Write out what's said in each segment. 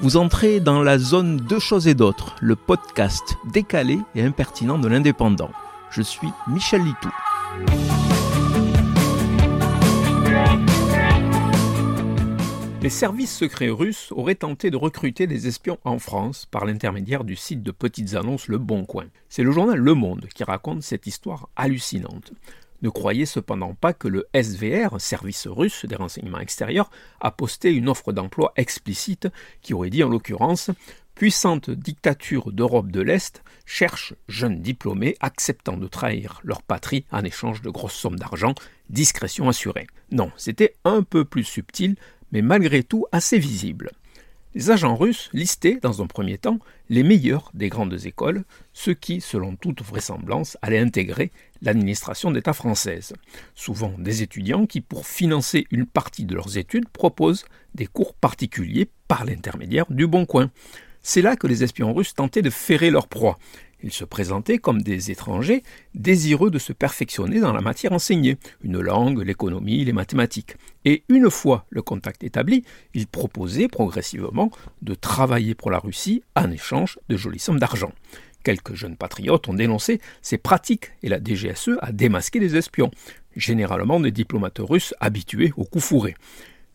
Vous entrez dans la zone Deux choses et d'autres, le podcast décalé et impertinent de l'indépendant. Je suis Michel Litou. Les services secrets russes auraient tenté de recruter des espions en France par l'intermédiaire du site de petites annonces Le Bon Coin. C'est le journal Le Monde qui raconte cette histoire hallucinante. Ne croyez cependant pas que le SVR, service russe des renseignements extérieurs, a posté une offre d'emploi explicite qui aurait dit en l'occurrence Puissante dictature d'Europe de l'Est cherche jeunes diplômés acceptant de trahir leur patrie en échange de grosses sommes d'argent, discrétion assurée. Non, c'était un peu plus subtil, mais malgré tout assez visible. Les agents russes listaient, dans un premier temps, les meilleurs des grandes écoles, ceux qui, selon toute vraisemblance, allaient intégrer l'administration d'État française. Souvent des étudiants qui, pour financer une partie de leurs études, proposent des cours particuliers par l'intermédiaire du Bon Coin. C'est là que les espions russes tentaient de ferrer leur proie. Ils se présentaient comme des étrangers désireux de se perfectionner dans la matière enseignée, une langue, l'économie, les mathématiques. Et une fois le contact établi, ils proposaient progressivement de travailler pour la Russie en échange de jolies sommes d'argent. Quelques jeunes patriotes ont dénoncé ces pratiques et la DGSE a démasqué des espions, généralement des diplomates russes habitués aux coups fourrés.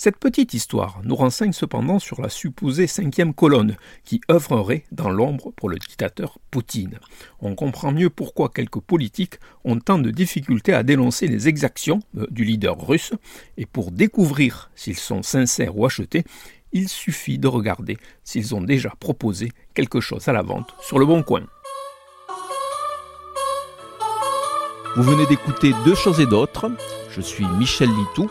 Cette petite histoire nous renseigne cependant sur la supposée cinquième colonne qui œuvrerait dans l'ombre pour le dictateur Poutine. On comprend mieux pourquoi quelques politiques ont tant de difficultés à dénoncer les exactions euh, du leader russe, et pour découvrir s'ils sont sincères ou achetés, il suffit de regarder s'ils ont déjà proposé quelque chose à la vente sur le bon coin. Vous venez d'écouter Deux choses et d'autres. Je suis Michel Litou.